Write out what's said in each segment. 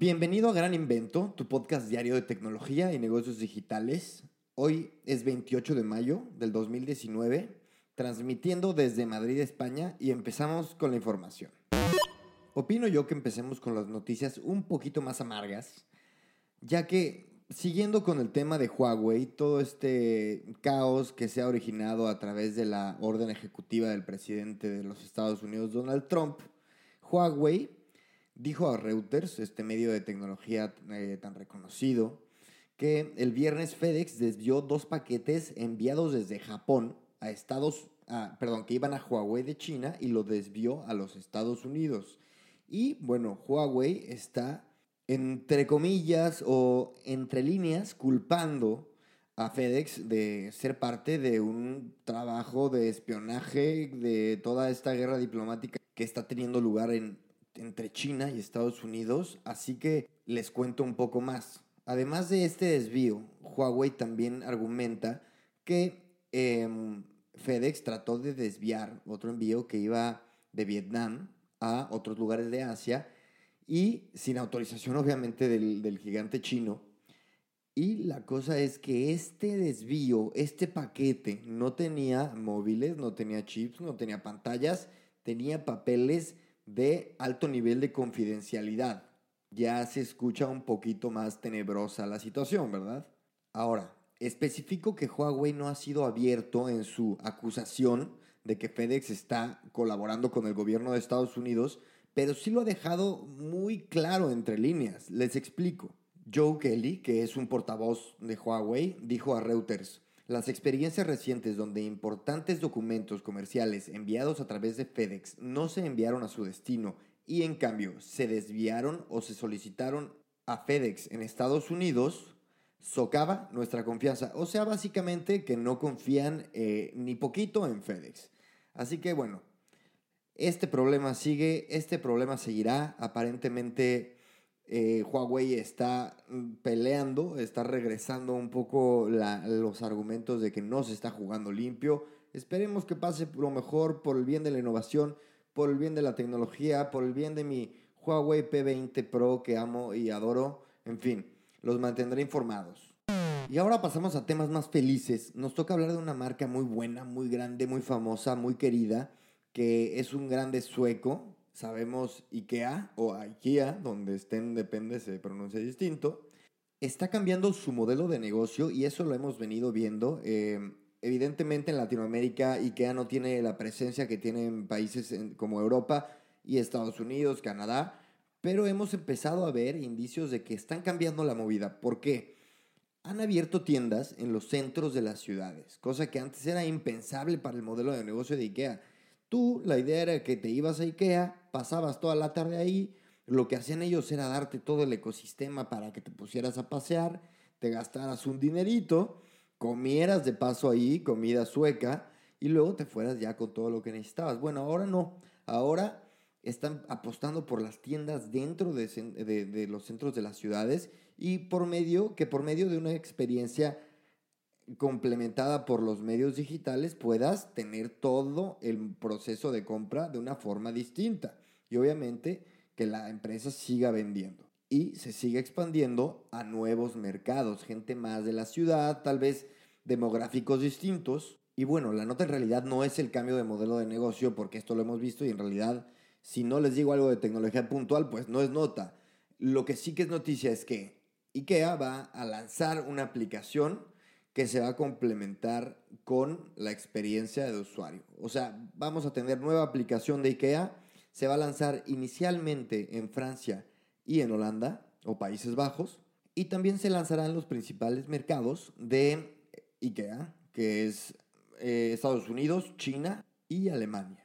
Bienvenido a Gran Invento, tu podcast diario de tecnología y negocios digitales. Hoy es 28 de mayo del 2019, transmitiendo desde Madrid, España, y empezamos con la información. Opino yo que empecemos con las noticias un poquito más amargas, ya que siguiendo con el tema de Huawei, todo este caos que se ha originado a través de la orden ejecutiva del presidente de los Estados Unidos, Donald Trump, Huawei dijo a Reuters, este medio de tecnología eh, tan reconocido, que el viernes FedEx desvió dos paquetes enviados desde Japón a Estados perdón, que iban a Huawei de China y lo desvió a los Estados Unidos. Y bueno, Huawei está entre comillas o entre líneas culpando a FedEx de ser parte de un trabajo de espionaje de toda esta guerra diplomática que está teniendo lugar en entre China y Estados Unidos, así que les cuento un poco más. Además de este desvío, Huawei también argumenta que em, FedEx trató de desviar otro envío que iba de Vietnam a otros lugares de Asia y sin autorización obviamente del, del gigante chino. Y la cosa es que este desvío, este paquete, no tenía móviles, no tenía chips, no tenía pantallas, tenía papeles de alto nivel de confidencialidad. Ya se escucha un poquito más tenebrosa la situación, ¿verdad? Ahora, especifico que Huawei no ha sido abierto en su acusación de que FedEx está colaborando con el gobierno de Estados Unidos, pero sí lo ha dejado muy claro entre líneas. Les explico. Joe Kelly, que es un portavoz de Huawei, dijo a Reuters, las experiencias recientes donde importantes documentos comerciales enviados a través de FedEx no se enviaron a su destino y en cambio se desviaron o se solicitaron a FedEx en Estados Unidos, socava nuestra confianza. O sea, básicamente que no confían eh, ni poquito en FedEx. Así que bueno, este problema sigue, este problema seguirá. Aparentemente eh, Huawei está mm, peleando, está regresando un poco los argumentos de que no se está jugando limpio. Esperemos que pase lo mejor por el bien de la innovación, por el bien de la tecnología, por el bien de mi Huawei P20 Pro que amo y adoro. En fin, los mantendré informados. Y ahora pasamos a temas más felices. Nos toca hablar de una marca muy buena, muy grande, muy famosa, muy querida, que es un grande sueco, sabemos IKEA o IKEA, donde estén, depende, se pronuncia distinto, está cambiando su modelo de negocio y eso lo hemos venido viendo. Em, evidentemente en Latinoamérica IKEA no tiene la presencia que tiene en países como Europa y Estados Unidos, Canadá, pero hemos empezado a ver indicios de que están cambiando la movida. ¿Por qué? Han abierto tiendas en los centros de las ciudades, cosa que antes era impensable para el modelo de negocio de IKEA. Tú, la idea era que te ibas a IKEA, pasabas toda la tarde ahí, lo que hacían ellos era darte todo el ecosistema para que te pusieras a pasear, te gastaras un dinerito, comieras de paso ahí comida sueca y luego te fueras ya con todo lo que necesitabas. Bueno, ahora no, ahora están apostando por las tiendas dentro de, los centros de las ciudades y por medio, que por medio de una experiencia complementada por los medios digitales puedas tener todo el proceso de compra de una forma distinta. Y obviamente que la empresa siga vendiendo y se siga expandiendo a nuevos mercados, gente más de la ciudad, tal vez demográficos distintos. Y bueno, la nota en realidad no es el cambio de modelo de negocio, porque esto lo hemos visto y en realidad si no les digo algo de tecnología puntual, pues no es nota. Lo que sí que es noticia es que IKEA va a lanzar una aplicación que se va a complementar con la experiencia de usuario. O sea, vamos a tener nueva aplicación de IKEA, se va a lanzar inicialmente en Francia y en Holanda o Países Bajos, y también se lanzará en los principales mercados de IKEA, que es eh, Estados Unidos, China y Alemania.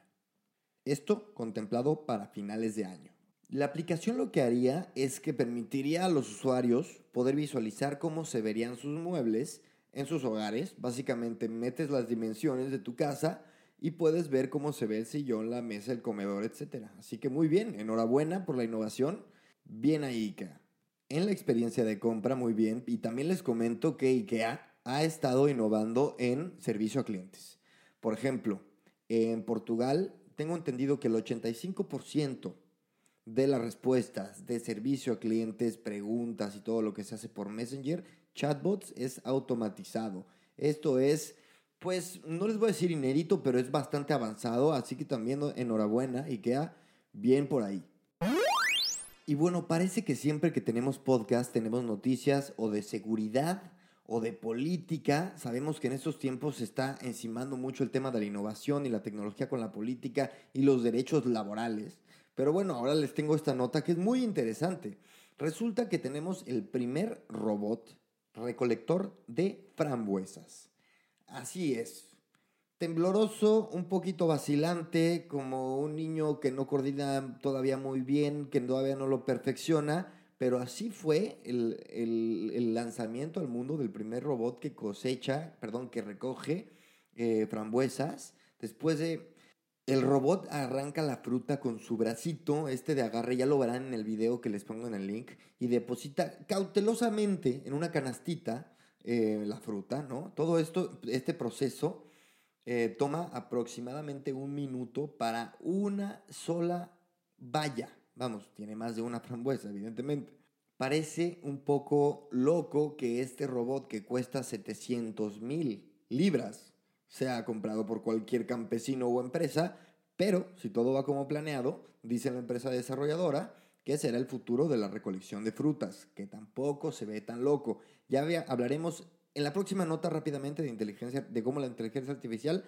Esto contemplado para finales de año. La aplicación lo que haría es que permitiría a los usuarios poder visualizar cómo se verían sus muebles en sus hogares. Básicamente metes las dimensiones de tu casa y puedes ver cómo se ve el sillón, la mesa, el comedor, etc. Así que muy bien, enhorabuena por la innovación. Bien ahí, IKEA. En la experiencia de compra, muy bien. Y también les comento que IKEA ha estado innovando en servicio a clientes. Por ejemplo, en Portugal tengo entendido que el 85% de las respuestas de servicio a clientes, preguntas y todo lo que se hace por Messenger, chatbots, es automatizado. Esto es, pues, no les voy a decir inédito, pero es bastante avanzado, así que también enhorabuena y queda bien por ahí. Y bueno, parece que siempre que tenemos podcast tenemos noticias o de seguridad o de política. Sabemos que en estos tiempos se está encimando mucho el tema de la innovación y la tecnología con la política y los derechos laborales. Pero bueno, ahora les tengo esta nota que es muy interesante. Resulta que tenemos el primer robot recolector de frambuesas. Así es. Tembloroso, un poquito vacilante, como un niño que no coordina todavía muy bien, que todavía no lo perfecciona, pero así fue el, lanzamiento al mundo del primer robot que cosecha, perdón, que recoge eh, frambuesas. Después de el robot arranca la fruta con su bracito, este de agarre, ya lo verán en el video que les pongo en el link, y deposita cautelosamente en una canastita eh, la fruta, ¿no? Todo esto, este proceso eh, toma aproximadamente un minuto para una sola valla. Vamos, tiene más de una frambuesa, evidentemente. Parece un poco loco que este robot que cuesta 700 mil libras sea comprado por cualquier campesino o empresa, pero si todo va como planeado, dice la empresa desarrolladora, que será el futuro de la recolección de frutas, que tampoco se ve tan loco. Ya hablaremos en la próxima nota rápidamente de inteligencia, de cómo la inteligencia artificial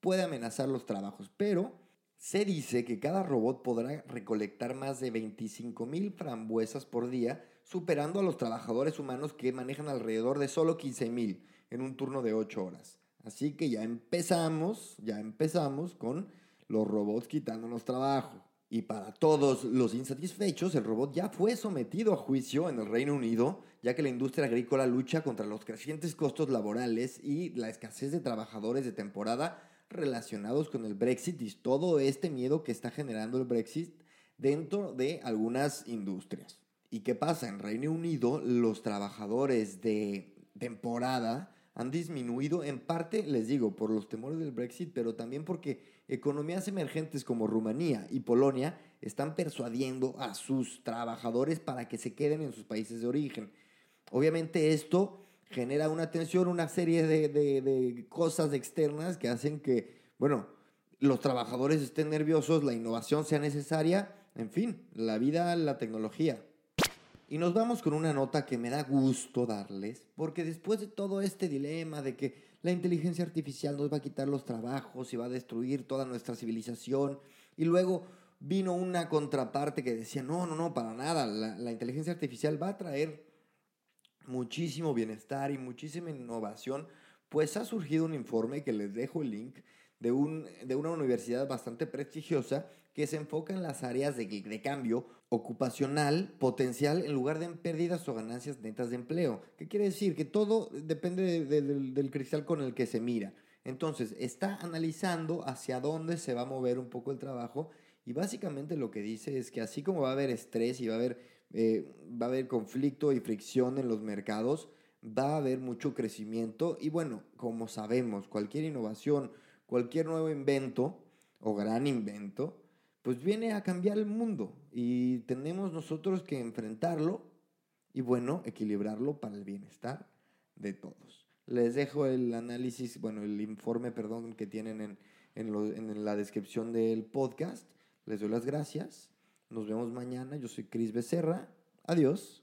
puede amenazar los trabajos, pero se dice que cada robot podrá recolectar más de 25 mil frambuesas por día, superando a los trabajadores humanos que manejan alrededor de solo 15 mil en un turno de 8 horas. Así que ya empezamos, ya empezamos con los robots quitándonos trabajo. Y para todos los insatisfechos, el robot ya fue sometido a juicio en el Reino Unido, ya que la industria agrícola lucha contra los crecientes costos laborales y la escasez de trabajadores de temporada relacionados con el Brexit y todo este miedo que está generando el Brexit dentro de algunas industrias. ¿Y qué pasa? En Reino Unido los trabajadores de temporada han disminuido en parte, les digo, por los temores del Brexit, pero también porque economías emergentes como Rumanía y Polonia están persuadiendo a sus trabajadores para que se queden en sus países de origen. Obviamente esto genera una tensión, una serie de, cosas externas que hacen que, bueno, los trabajadores estén nerviosos, la innovación sea necesaria, en fin, la vida, la tecnología. Y nos vamos con una nota que me da gusto darles, porque después de todo este dilema de que la inteligencia artificial nos va a quitar los trabajos y va a destruir toda nuestra civilización, y luego vino una contraparte que decía, no, no, no, para nada, la, inteligencia artificial va a traer muchísimo bienestar y muchísima innovación, pues ha surgido un informe que les dejo el link de, un, de una universidad bastante prestigiosa que se enfoca en las áreas de, de cambio ocupacional potencial en lugar de en pérdidas o ganancias netas de empleo. ¿Qué quiere decir? Que todo depende del cristal con el que se mira. Entonces, está analizando hacia dónde se va a mover un poco el trabajo y básicamente lo que dice es que así como va a haber estrés y va a haber, eh, va a haber conflicto y fricción en los mercados, va a haber mucho crecimiento y bueno, como sabemos, cualquier innovación, cualquier nuevo invento o gran invento, pues viene a cambiar el mundo y tenemos nosotros que enfrentarlo y bueno, equilibrarlo para el bienestar de todos. Les dejo el análisis, bueno, el informe, perdón, que tienen en, en la descripción del podcast. Les doy las gracias. Nos vemos mañana. Yo soy Cris Becerra. Adiós.